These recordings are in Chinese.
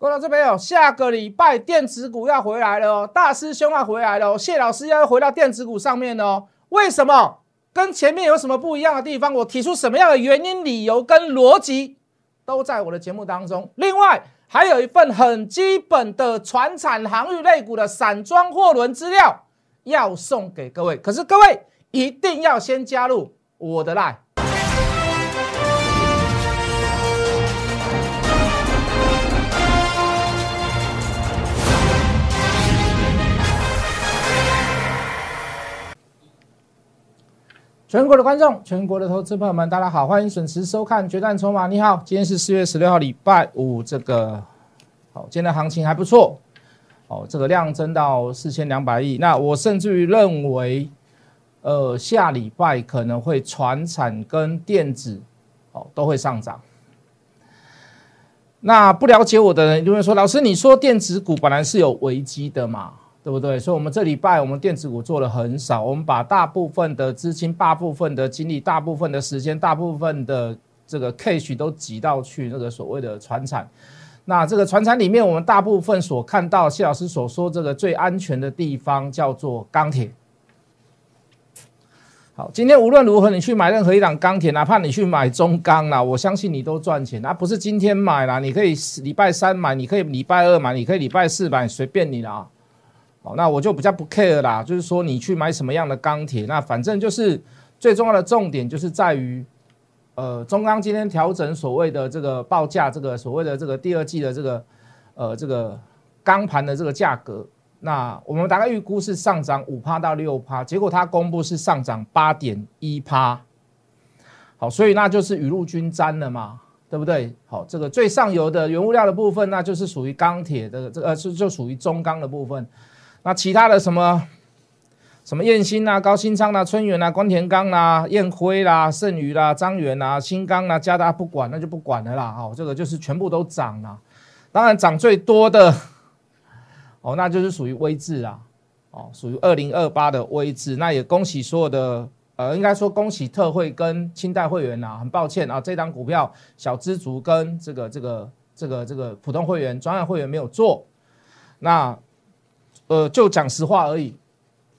各位这边有下个礼拜电子股要回来了哦，大师兄要回来了哦，谢老师要回到电子股上面哦。为什么？跟前面有什么不一样的地方？我提出什么样的原因、理由跟逻辑，都在我的节目当中。另外，还有一份很基本的船产航运类股的散装货轮资料要送给各位。可是各位一定要先加入我的 line。全国的观众，全国的投资朋友们，大家好，欢迎准时收看《决战筹码》。你好，今天是四月十六号，礼拜五。这个好，今天的行情还不错，哦，这个量增到四千两百亿。那我甚至于认为，呃，下礼拜可能会船产跟电子，哦，都会上涨。那不了解我的人就会说，老师，你说电子股本来是有危机的嘛？对不对？所以，我们这礼拜我们电子股做的很少，我们把大部分的资金、大部分的精力、大部分的时间、大部分的这个 cash 都挤到去那个所谓的船产。那这个船产里面，我们大部分所看到，谢老师所说这个最安全的地方叫做钢铁。好，今天无论如何，你去买任何一档钢铁，哪怕你去买中钢啦，我相信你都赚钱。那不是今天买啦，你可以礼拜三买，你可以礼拜二买，你可以礼拜四买，随便你啦。那我就比较不 care 啦，就是说你去买什么样的钢铁，那反正就是最重要的重点就是在于，呃，中钢今天调整所谓的这个报价，这个所谓的这个第二季的这个呃这个钢盘的这个价格，那我们大概预估是上涨五趴到六趴，结果它公布是上涨八点一趴，好，所以那就是雨露均沾了嘛，对不对？好，这个最上游的原物料的部分，那就是属于钢铁的这个是就属于中钢的部分。那其他的什么什么燕兴啊、高新昌啊、春元啊、关田钢啊、燕辉啦、盛宇啦、张元啊、新钢啊，加大不管，那就不管了啦。哦，这个就是全部都涨了。当然涨最多的哦，那就是属于微智啦。哦，属于二零二八的微智。那也恭喜所有的呃，应该说恭喜特惠跟清代会员呐。很抱歉啊，这张股票小资族跟这个这个这个这个普通会员、专业会员没有做。那呃，就讲实话而已。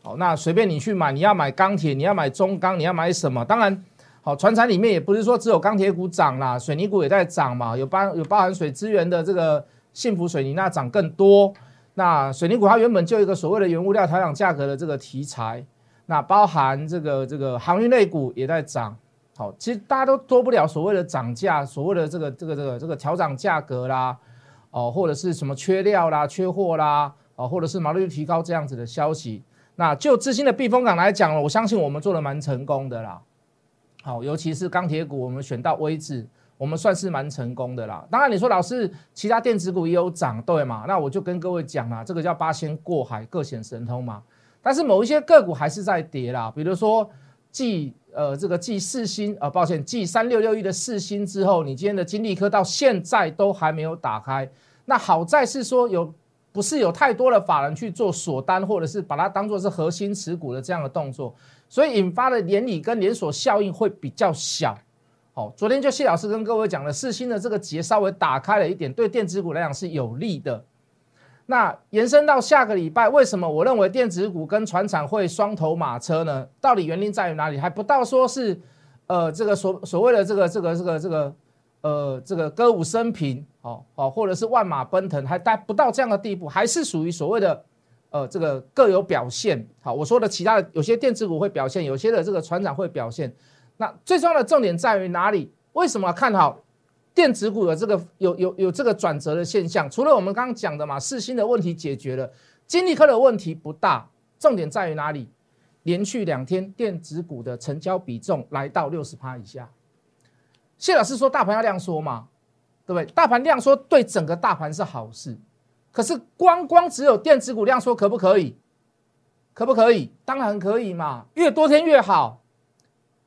好，那随便你去买，你要买钢铁，你要买中钢，你要买什么？当然，好，船产里面也不是说只有钢铁股涨啦，水泥股也在涨嘛，有包有包含水资源的这个幸福水泥，那涨更多。那水泥股它原本就一个所谓的原物料调整价格的这个题材，那包含这个这个航运类股也在涨。好，其实大家都多不了所谓的涨价，所谓的这个这个这个这个调涨价格啦，哦，或者是什么缺料啦、缺货啦。啊，或者是毛利率提高这样子的消息，那就资金的避风港来讲，我相信我们做的蛮成功的啦。好，尤其是钢铁股，我们选到位置，我们算是蛮成功的啦。当然，你说老师其他电子股也有涨，对嘛？那我就跟各位讲啦，这个叫八仙过海，各显神通嘛。但是某一些个股还是在跌啦，比如说继呃这个继四星呃，抱歉，继三六六一的四星之后，你今天的金利科到现在都还没有打开。那好在是说有。不是有太多的法人去做锁单，或者是把它当做是核心持股的这样的动作，所以引发的连理跟连锁效应会比较小。好，昨天就谢老师跟各位讲了，四星的这个结稍微打开了一点，对电子股来讲是有利的。那延伸到下个礼拜，为什么我认为电子股跟船厂会双头马车呢？到底原因在于哪里？还不到说是呃这个所所谓的这个这个这个这个。呃，这个歌舞升平，哦哦，或者是万马奔腾，还达不到这样的地步，还是属于所谓的呃这个各有表现。好，我说的其他的有些电子股会表现，有些的这个船长会表现。那最重要的重点在于哪里？为什么看好电子股的这个有有有这个转折的现象？除了我们刚刚讲的嘛，四星的问题解决了，金立科的问题不大。重点在于哪里？连续两天电子股的成交比重来到六十趴以下。谢老师说大盘要量缩嘛，对不对？大盘量缩对整个大盘是好事，可是光光只有电子股量缩可不可以？可不可以？当然可以嘛，越多天越好，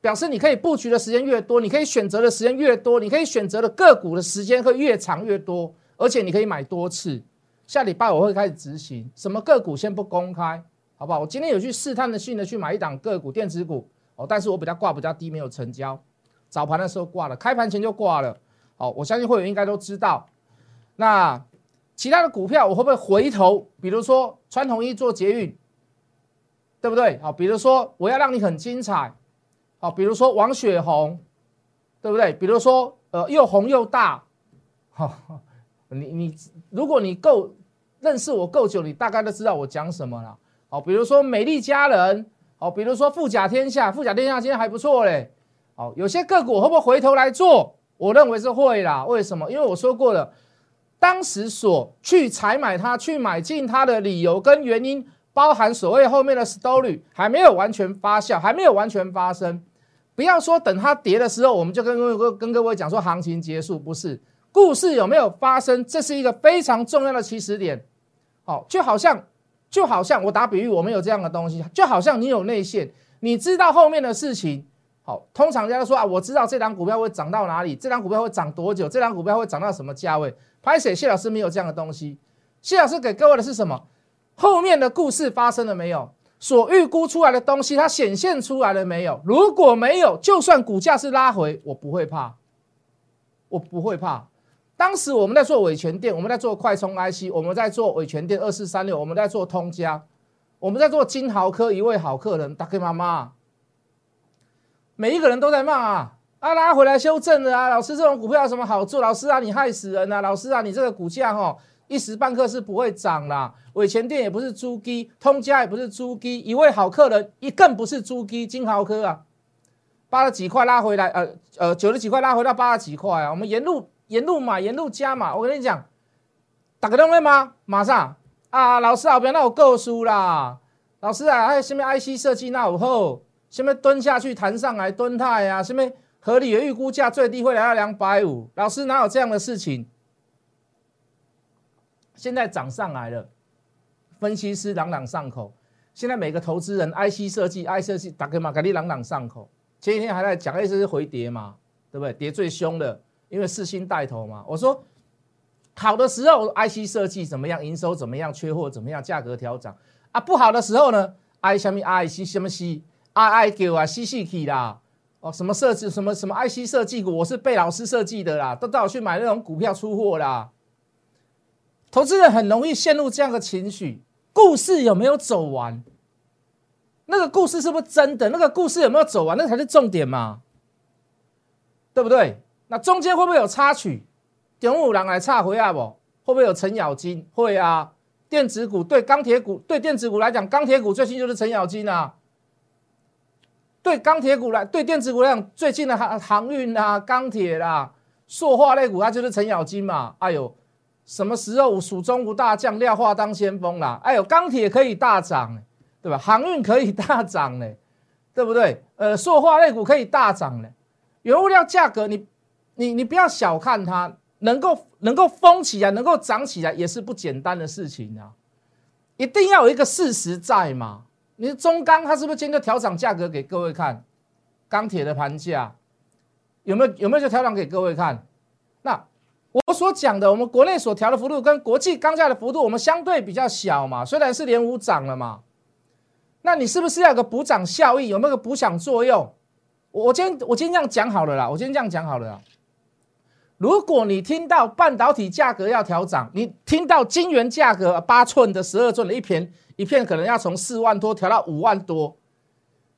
表示你可以布局的时间越多，你可以选择的时间越多，你可以选择的个股的时间会越长越多，而且你可以买多次。下礼拜我会开始执行，什么个股先不公开，好不好？我今天有去试探的性的去买一档个股电子股哦，但是我比较挂比较低，没有成交。早盘的时候挂了，开盘前就挂了。好，我相信会员应该都知道。那其他的股票我会不会回头？比如说传统一做捷运，对不对？好，比如说我要让你很精彩，好，比如说王雪红，对不对？比如说呃又红又大，好，你你如果你够认识我够久，你大概都知道我讲什么了。好，比如说美丽佳人，好，比如说富甲天下，富甲天下今天还不错嘞。好，有些个股会不会回头来做？我认为是会啦。为什么？因为我说过了。当时所去采买它、去买进它的理由跟原因，包含所谓后面的 story 还没有完全发酵，还没有完全发生。不要说等它跌的时候，我们就跟各位跟各位讲说行情结束，不是故事有没有发生，这是一个非常重要的起始点。好，就好像就好像我打比喻，我们有这样的东西，就好像你有内线，你知道后面的事情。好，通常人家都说啊，我知道这张股票会涨到哪里，这张股票会涨多久，这张股票会涨到什么价位。拍谁？谢老师没有这样的东西。谢老师给各位的是什么？后面的故事发生了没有？所预估出来的东西，它显现出来了没有？如果没有，就算股价是拉回，我不会怕，我不会怕。当时我们在做伟权店，我们在做快充 IC，我们在做伟权店二四三六，我们在做通家，我们在做金豪科一位好客人，打给妈妈。每一个人都在骂啊，啊拉回来修正了啊，老师这种股票有什么好做？老师啊，你害死人啊！老师啊，你这个股价哦一时半刻是不会涨啦。伟前店也不是猪鸡，通家也不是猪鸡，一位好客人一更不是猪鸡，金豪科啊，八十几块拉回来，呃呃九十几块拉回到八十几块啊，我们沿路沿路买沿路加嘛，我跟你讲，打个电话吗？马上啊，老师啊，不要让我够输啦，老师啊，还有什么 IC 设计那有好？什么蹲下去弹上来蹲态啊？什么合理的预估价最低会来到两百五？老师哪有这样的事情？现在涨上来了，分析师朗朗上口。现在每个投资人 IC 设计、I 设计打给玛格丽朗朗上口。前几天还在讲 I 是回跌嘛，对不对？跌最凶的，因为四星带头嘛。我说好的时候 IC 设计怎么样？营收怎么样？缺货怎么样？价格调整啊？不好的时候呢？I 什么 IC 什么 C I I Q 啊，C C K 啦，哦，什么设计，什么什么 I C 设计股，我是被老师设计的啦，都带我去买那种股票出货啦。投资人很容易陷入这样的情绪，故事有没有走完？那个故事是不是真的？那个故事有没有走完？那才是重点嘛，对不对？那中间会不会有插曲？点五郎来插回来不？会不会有程咬金？会啊，电子股对钢铁股，对电子股来讲，钢铁股最近就是程咬金啊。对钢铁股来，对电子股来讲，最近的航航运啊、钢铁啦、塑化类股，它就是程咬金嘛。哎呦，什么时候蜀中无大将，廖化当先锋啦？哎呦，钢铁可以大涨，对吧？航运可以大涨呢，对不对？呃，塑化类股可以大涨呢。原物料价格，你你你不要小看它，能够能够疯起来，能够涨起来，也是不简单的事情啊。一定要有一个事实在嘛。你中钢它是不是今天就调涨价格给各位看？钢铁的盘价有没有有没有就调涨给各位看？那我所讲的，我们国内所调的幅度跟国际钢价的幅度，我们相对比较小嘛。虽然是连五涨了嘛，那你是不是要有个补涨效益？有没有个补涨作用？我今天我今天这样讲好了啦，我今天这样讲好了。如果你听到半导体价格要调涨，你听到晶圆价格八寸的、十二寸的一片。一片可能要从四万多调到五万多，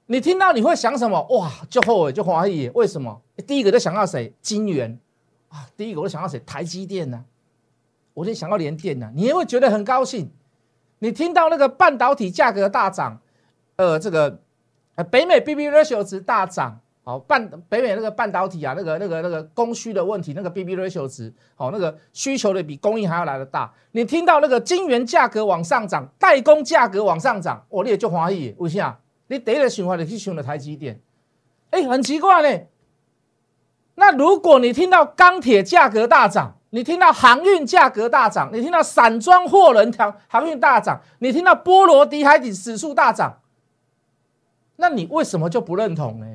你听到你会想什么？哇，就后悔就怀疑，为什么？第一个就想到谁？金元啊，第一个我就想到谁？台积电呢？我就想到联电呢。你也会觉得很高兴。你听到那个半导体价格大涨，呃，这个呃北美 B B ratio 值大涨。好，半北美那个半导体啊，那个那个那个供需的问题，那个 B B ratio 值，好，那个需求的比供应还要来的大。你听到那个晶圆价格往上涨，代工价格往上涨，我你也就怀疑，为啥？你第一个想法就去想了台积电，哎，很奇怪呢。那如果你听到钢铁价格大涨，你听到航运价格大涨，你听到散装货轮条航运大涨，你听到波罗的海底指数大涨，那你为什么就不认同呢？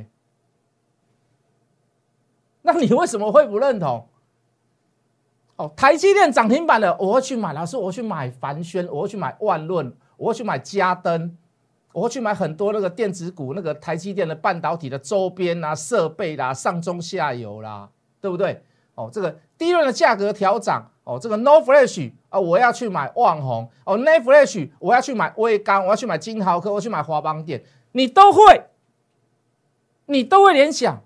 那你为什么会不认同？哦，台积电涨停板了，我会去买。老师，我会去买凡轩，我会去买万润，我会去买嘉登，我会去买很多那个电子股，那个台积电的半导体的周边啊、设备啦、上中下游啦，对不对？哦，这个第一轮的价格调涨，哦，这个 No Flash 啊，我要去买旺宏哦，n e Flash 我要去买威刚，我要去买金豪科，我去买华邦电，你都会，你都会联想。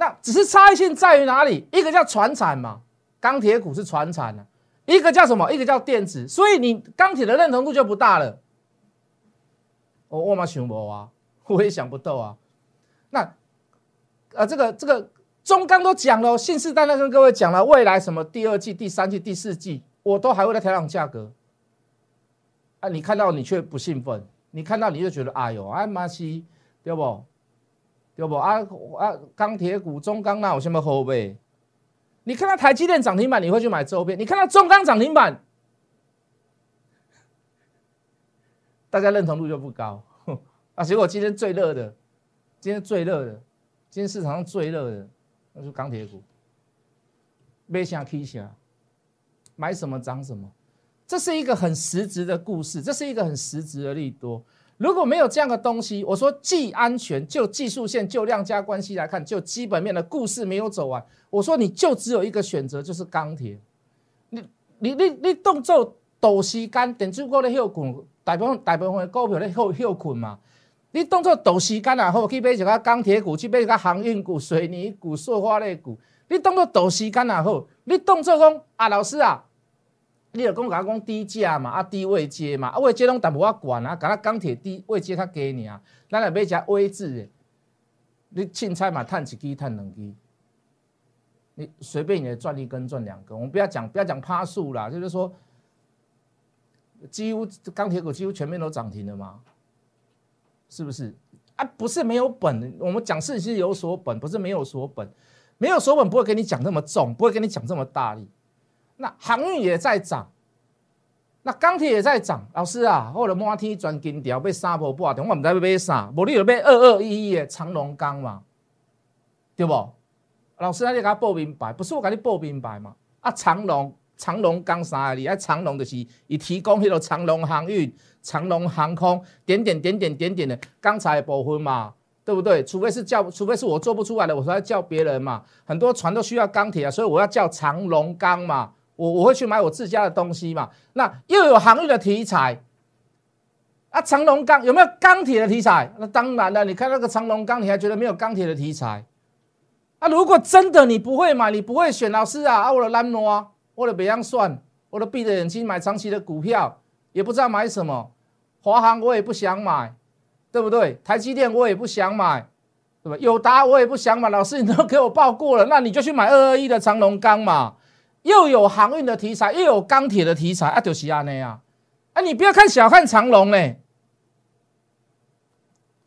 那只是差异性在于哪里？一个叫船产嘛，钢铁股是船产啊，一个叫什么？一个叫电子，所以你钢铁的认同度就不大了。我我嘛想不啊，我也想不到啊。那啊，这个这个。中钢都讲了，信誓旦旦跟各位讲了，未来什么第二季、第三季、第四季，我都还会再调整价格。啊，你看到你却不兴奋，你看到你就觉得哎呦，哎妈西，对不？对不？啊啊，钢铁股中钢那有什么好呗？你看到台积电涨停板，你会去买周边；你看到中钢涨停板，大家认同度就不高。啊，结果今天最热的，今天最热的，今天市场上最热的。那是钢铁股，买啥起啥，买什么涨什么，这是一个很实质的故事，这是一个很实质的利多。如果没有这样的东西，我说既安全，就技术线，就量价关系来看，就基本面的故事没有走完，我说你就只有一个选择，就是钢铁。你你你你动作抖时间，电子股咧休困，大部分大部分的股票咧休休困嘛。你当作斗时间啊，好去买一个钢铁股，去买一个航运股、水泥股、塑化类股。你当作斗时间啊，好，你当作讲啊，老师啊，你就讲甲我讲低价嘛，啊低位接嘛，啊位接拢淡薄仔悬啊，甲咱钢铁低位接较低尔，咱来买只位置的，你凊彩嘛，赚一支赚两支，你随便你赚一根赚两根。我们不要讲不要讲趴数啦，就是说，几乎钢铁股几乎全面都涨停了嘛。是不是啊？不是没有本，我们讲事情是有所本，不是没有所本。没有所本不会跟你讲那么重，不会跟你讲这么大力。那航运也在涨，那钢铁也在涨。老师啊，我的摩天转金条被三波半，我唔知要买啥，无你就买二二一一的长隆钢嘛，对不？老师，那你给他报明白，不是我给你报明白嘛？啊，长隆。长隆钢三里，啊，长隆就是以提供迄个长隆航运、长隆航空点点点点点点的钢材部分嘛，对不对？除非是叫，除非是我做不出来的，我才叫别人嘛。很多船都需要钢铁啊，所以我要叫长隆钢嘛。我我会去买我自家的东西嘛。那又有航运的题材啊，长隆钢有没有钢铁的题材？那当然了，你看那个长隆钢，你还觉得没有钢铁的题材？啊，如果真的你不会买，你不会选老师啊，啊，我的蓝诺。我的北洋算，我都闭着眼睛买长期的股票，也不知道买什么。华航我也不想买，对不对？台积电我也不想买，对吧？友达我也不想买。老师，你都给我报过了，那你就去买二二一的长隆钢嘛，又有航运的题材，又有钢铁的题材啊，就是安尼啊。啊，你不要看小看长隆嘞，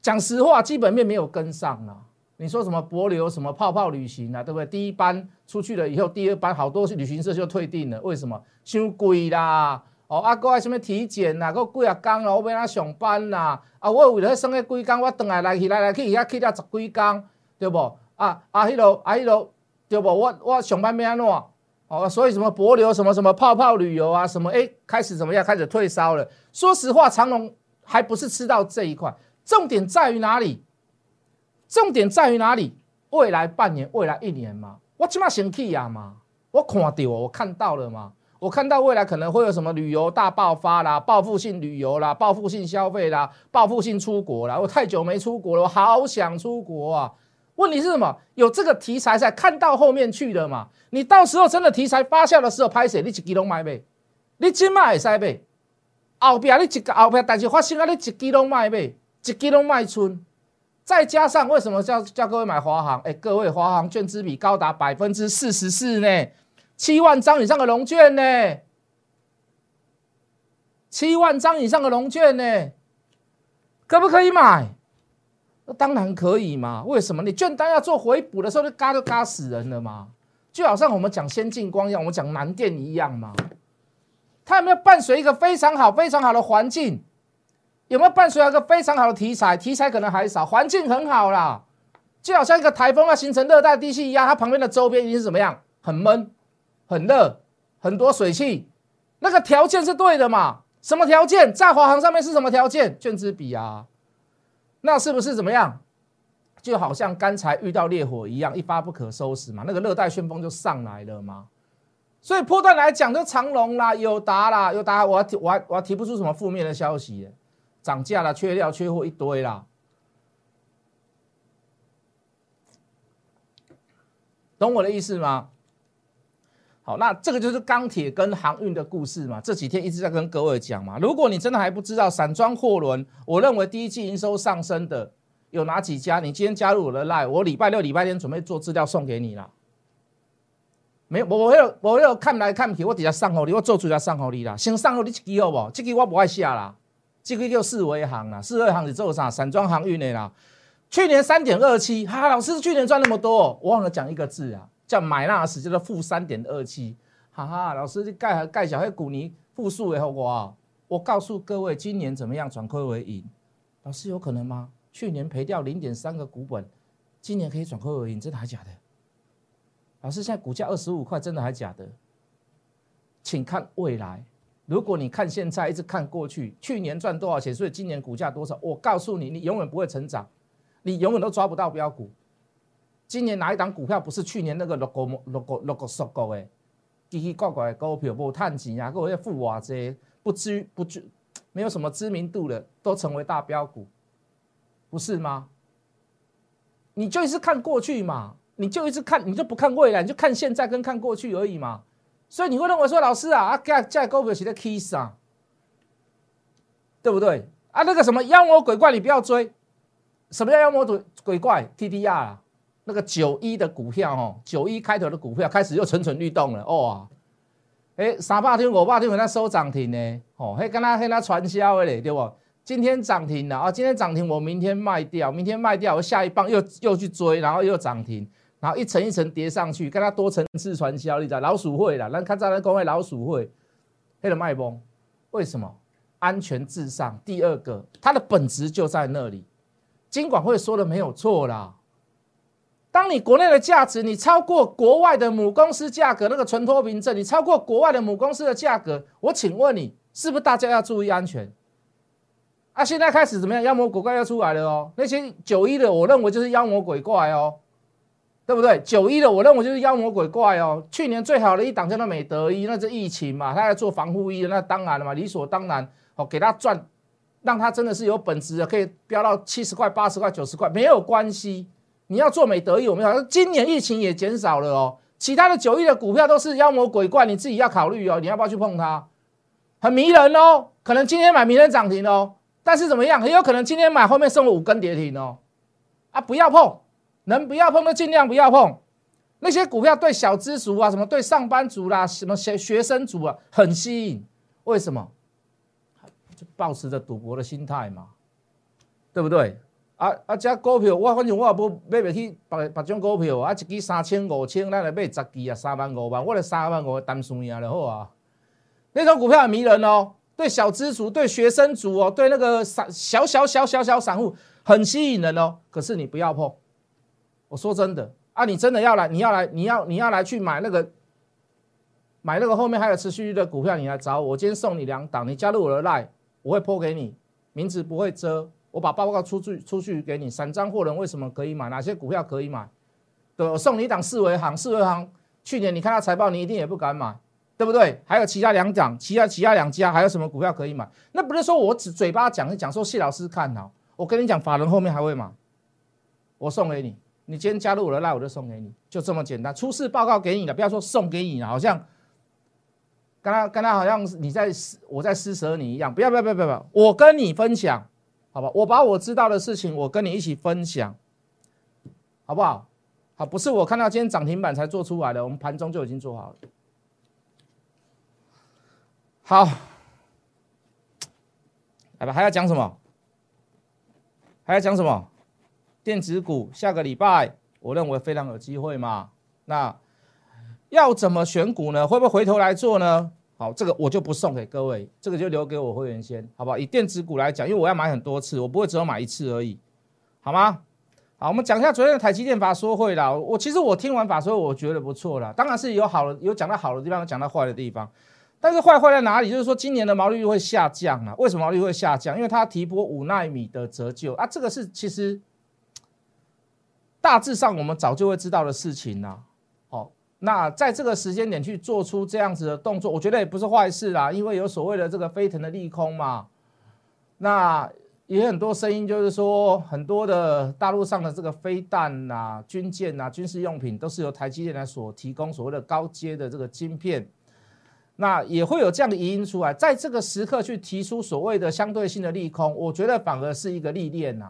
讲实话，基本面没有跟上啊。你说什么博流什么泡泡旅行啊，对不对？第一班出去了以后，第二班好多旅行社就退订了，为什么？太贵啦！哦，啊，搁爱什么体检呐，搁几啊工啦，我要哪上班啦？啊，我为了生个几工，我等来来去来来去遐去了十几工，对不？啊啊，迄落啊迄落，对不？我我上班要安怎？哦，所以什么博流什么什么泡泡旅游啊，什么哎，开始怎么样？开始退烧了。说实话，长隆还不是吃到这一块，重点在于哪里？重点在于哪里？未来半年、未来一年嘛，我起码先去呀嘛，我看到，我看到了嘛，我看到未来可能会有什么旅游大爆发啦，报复性旅游啦，报复性消费啦，报复性出国啦。我太久没出国了，我好想出国啊！问题是什么？有这个题材在，看到后面去的嘛。你到时候真的题材发酵的时候，拍谁？你一支拢卖呗？你今麦会使买，后边你一个后边，但是发生啊，你一支拢卖呗，一支拢卖出。再加上为什么叫叫各位买华航？哎，各位华航券资比高达百分之四十四呢，七万张以上的龙券呢，七万张以上的龙券呢，可不可以买？当然可以嘛。为什么？你券单要做回补的时候，就嘎就嘎死人了嘛。就好像我们讲先进光一样，我们讲南电一样嘛。它有没有伴随一个非常好、非常好的环境？有没有伴随一个非常好的题材？题材可能还少，环境很好啦，就好像一个台风要形成热带地气一样，它旁边的周边一定是怎么样？很闷、很热、很多水汽，那个条件是对的嘛？什么条件？在华航上面是什么条件？卷资比啊，那是不是怎么样？就好像刚才遇到烈火一样，一发不可收拾嘛？那个热带旋风就上来了嘛？所以破段来讲，就长隆啦、友达啦、友达，我提我还我还提不出什么负面的消息，涨价了、缺料、缺货一堆啦，懂我的意思吗？好，那这个就是钢铁跟航运的故事嘛。这几天一直在跟各位讲嘛。如果你真的还不知道散装货轮，我认为第一季营收上升的有哪几家？你今天加入我的 line，我礼拜六、礼拜天准备做资料送给你了。没有，我有我有看来看去，我底下上好你，我做出来上好你啦。先上好你一支好不？这支我不爱下啦，这个叫四维行啦，四维行是做啥？散装航运的啦。去年三点二七，哈，老师去年赚那么多，我忘了讲一个字啊。叫买纳斯，叫做负三点二七，哈哈，老师盖盖小黑股你负数的后果我告诉各位，今年怎么样转亏为盈？老师有可能吗？去年赔掉零点三个股本，今年可以转亏为盈，真的还假的？老师现在股价二十五块，真的还假的？请看未来。如果你看现在，一直看过去，去年赚多少钱，所以今年股价多少？我告诉你，你永远不会成长，你永远都抓不到标股。今年哪一档股票不是去年那个六个六个六个十个的奇奇怪怪的股票，无探钱啊，各位富瓦这不知不知没有什么知名度的，都成为大标股，不是吗？你就一直看过去嘛，你就一直看，你就不看未来，你就看现在跟看过去而已嘛。所以你会认为说，老师啊，啊，这这股票是在 kiss 啊，对不对？啊，那个什么妖魔鬼怪，你不要追。什么叫妖魔鬼鬼怪？T D R 啊。那个九一的股票哦，九一开头的股票开始又蠢蠢欲动了哦，哎，三百天五百天给它收涨停呢，哦，嘿，跟他跟他传销的嘞，对不？今天涨停了啊，今天涨停，我明天卖掉，明天卖掉，我下一棒又又去追，然后又涨停，然后一层一层叠上去，跟他多层次传销，你知道？老鼠会啦，那看在那公会老鼠会，黑了卖崩，为什么？安全至上，第二个，它的本质就在那里，金管会说的没有错啦。当你国内的价值你超过国外的母公司价格，那个存托凭证你超过国外的母公司的价格，我请问你是不是大家要注意安全？啊，现在开始怎么样？妖魔鬼怪要出来了哦，那些九一的我认为就是妖魔鬼怪哦，对不对？九一的我认为就是妖魔鬼怪哦。去年最好的一档叫做美德一，那是疫情嘛，他要做防护衣，那当然了嘛，理所当然哦，给他赚，让他真的是有本质的，可以飙到七十块、八十块、九十块，没有关系。你要做美德意，我们讲今年疫情也减少了哦，其他的九亿的股票都是妖魔鬼怪，你自己要考虑哦，你要不要去碰它？很迷人哦，可能今天买明天涨停哦，但是怎么样？很有可能今天买后面送了五根跌停哦，啊，不要碰，能不要碰就尽量不要碰。那些股票对小资族啊，什么对上班族啦，什么学学生族啊，很吸引，为什么？就保持着赌博的心态嘛，对不对？啊啊！这股票我反正我也不买不起别别种股票啊，一支三千五千，咱来买十支啊，三万五万，我来三万五单算赢就好啊。那种股票很迷人哦，对小资族、对学生族哦，对那个散小小小小小散户很吸引人哦。可是你不要碰，我说真的啊，你真的要来，你要来，你要你要来去买那个买那个后面还有持续的股票，你来找我，我今天送你两档，你加入我的 line，我会破给你，名字不会遮。我把报告出去出去给你，散张货人为什么可以买？哪些股票可以买？对，我送你一档四维行，四维行去年你看到财报，你一定也不敢买，对不对？还有其他两档，其他其他两家还有什么股票可以买？那不是说我只嘴巴讲一讲说谢老师看好，我跟你讲法人后面还会买，我送给你，你今天加入我的赖，我就送给你，就这么简单。出示报告给你了，不要说送给你了，好像跟他跟他好像你在我在施舍你一样，不要不要不要不要，我跟你分享。好吧，我把我知道的事情，我跟你一起分享，好不好？好，不是我看到今天涨停板才做出来的，我们盘中就已经做好了。好，来吧，还要讲什么？还要讲什么？电子股下个礼拜，我认为非常有机会嘛。那要怎么选股呢？会不会回头来做呢？好，这个我就不送给各位，这个就留给我会员先，好不好？以电子股来讲，因为我要买很多次，我不会只有买一次而已，好吗？好，我们讲一下昨天的台积电法说会啦。我其实我听完法说，我觉得不错啦，当然是有好的，有讲到好的地方，有讲到坏的地方。但是坏坏在哪里？就是说今年的毛利率会下降啊。为什么毛利率会下降？因为它提拨五纳米的折旧啊，这个是其实大致上我们早就会知道的事情啦。那在这个时间点去做出这样子的动作，我觉得也不是坏事啦，因为有所谓的这个飞腾的利空嘛。那也很多声音就是说，很多的大陆上的这个飞弹呐、军舰呐、军事用品都是由台积电来所提供所谓的高阶的这个晶片。那也会有这样的疑因出来，在这个时刻去提出所谓的相对性的利空，我觉得反而是一个历练呐。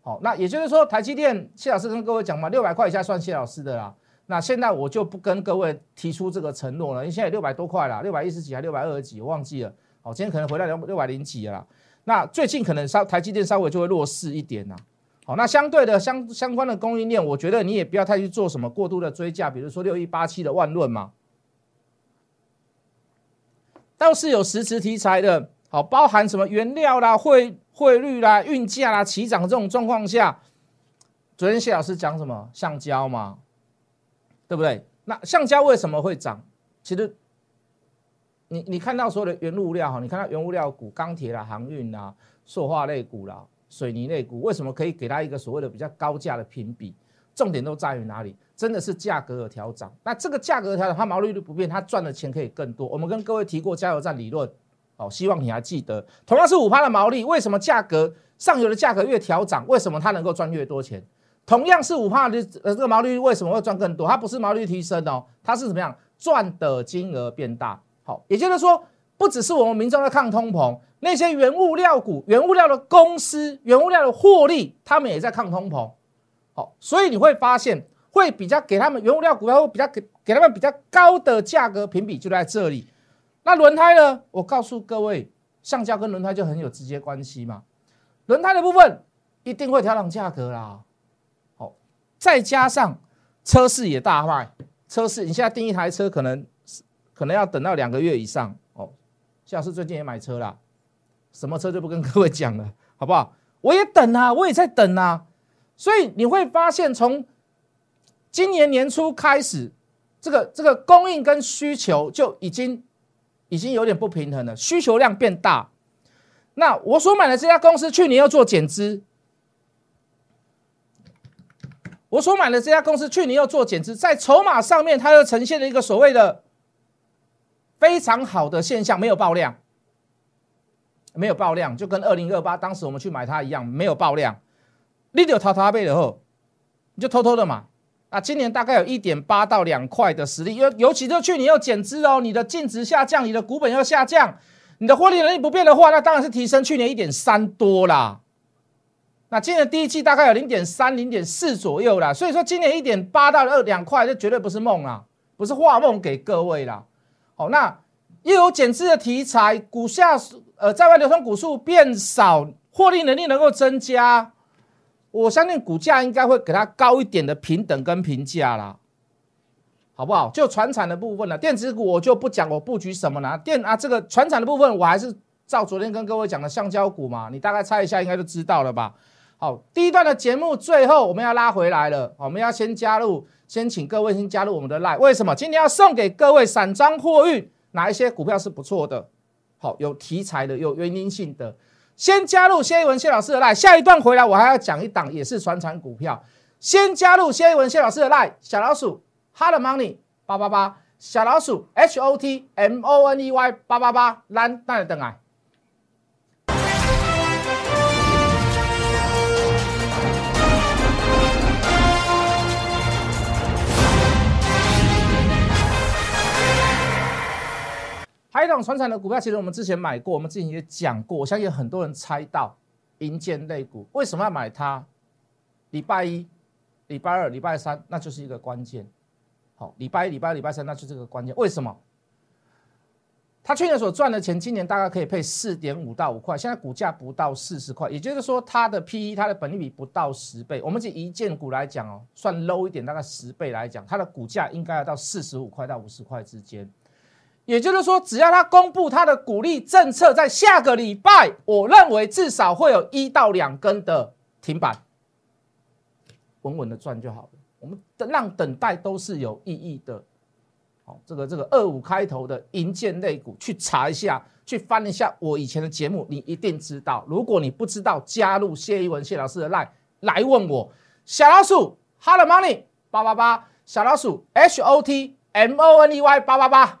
好，那也就是说，台积电谢老师跟各位讲嘛，六百块以下算谢老师的啦。那现在我就不跟各位提出这个承诺了，因为现在六百多块了，六百一十几还六百二十几，我忘记了。好，今天可能回到六六百零几了。那最近可能稍台积电稍微就会弱势一点呐。好，那相对的相相关的供应链，我觉得你也不要太去做什么过度的追价，比如说六一八七的万润嘛，倒是有实质题材的。好，包含什么原料啦、汇汇率啦、运价啦齐涨这种状况下，昨天谢老师讲什么橡胶嘛？对不对？那橡胶为什么会涨？其实，你你看到所有的原物料哈，你看到原物料股、钢铁啦、航运啦、塑化类股啦、水泥类股，为什么可以给它一个所谓的比较高价的评比？重点都在于哪里？真的是价格的调涨。那这个价格调整，它毛利率不变，它赚的钱可以更多。我们跟各位提过加油站理论，哦，希望你还记得。同样是五趴的毛利，为什么价格上游的价格越调涨，为什么它能够赚越多钱？同样是五帕的呃这个毛利率为什么会赚更多？它不是毛利率提升哦，它是怎么样赚的金额变大？好，也就是说，不只是我们民众在抗通膨，那些原物料股、原物料的公司、原物料的获利，他们也在抗通膨。好，所以你会发现会比较给他们原物料股票会比较给给他们比较高的价格评比就在这里。那轮胎呢？我告诉各位，橡胶跟轮胎就很有直接关系嘛。轮胎的部分一定会调整价格啦。再加上车市也大卖，车市你现在订一台车可能可能要等到两个月以上哦。夏老师最近也买车啦，什么车就不跟各位讲了，好不好？我也等啊，我也在等啊。所以你会发现，从今年年初开始，这个这个供应跟需求就已经已经有点不平衡了，需求量变大。那我所买的这家公司去年要做减资。我所买的这家公司去年又做减资，在筹码上面，它又呈现了一个所谓的非常好的现象，没有爆量，没有爆量，就跟二零二八当时我们去买它一样，没有爆量。你有淘淘贝的后，你就偷偷的买。啊，今年大概有一点八到两块的实力，尤尤其就去年又减资哦，你的净值下降，你的股本要下降，你的获利能力不变的话，那当然是提升去年一点三多啦。那今年第一季大概有零点三、零点四左右啦，所以说今年一点八到二两块，这绝对不是梦啦，不是画梦给各位啦。好，那又有减资的题材，股下呃在外流通股数变少，获利能力能够增加，我相信股价应该会给它高一点的平等跟评价啦，好不好？就船产的部分呢，电子股我就不讲我布局什么了，电啊这个船产的部分我还是照昨天跟各位讲的橡胶股嘛，你大概猜一下应该就知道了吧。好，第一段的节目最后我们要拉回来了，我们要先加入，先请各位先加入我们的 line。为什么？今天要送给各位散装货运哪一些股票是不错的？好，有题材的，有原因性的，先加入谢一文谢老师的 line。下一段回来我还要讲一档也是传产股票，先加入谢一文谢老师的 line。小老鼠 hot money 八八八，小老鼠 h o t m o n e y 八八八，蓝那等啊。海港船产的股票，其实我们之前买过，我们之前也讲过。我相信很多人猜到，银建类股为什么要买它？礼拜一、礼拜二、礼拜三，那就是一个关键。好，礼拜一、礼拜二、礼拜三，那就是个关键。为什么？他去年所赚的钱，今年大概可以配四点五到五块，现在股价不到四十块，也就是说，它的 P E、它的本利比不到十倍。我们以一件股来讲哦，算 low 一点，大概十倍来讲，它的股价应该要到四十五块到五十块之间。也就是说，只要他公布他的鼓励政策，在下个礼拜，我认为至少会有一到两根的停板，稳稳的赚就好了。我们等让等待都是有意义的。好，这个这个二五开头的银建类股，去查一下，去翻一下我以前的节目，你一定知道。如果你不知道，加入谢一文谢老师的 line 来问我。小老鼠，Hello Money 八八八，小老鼠 H O T。M O N E Y 八八八，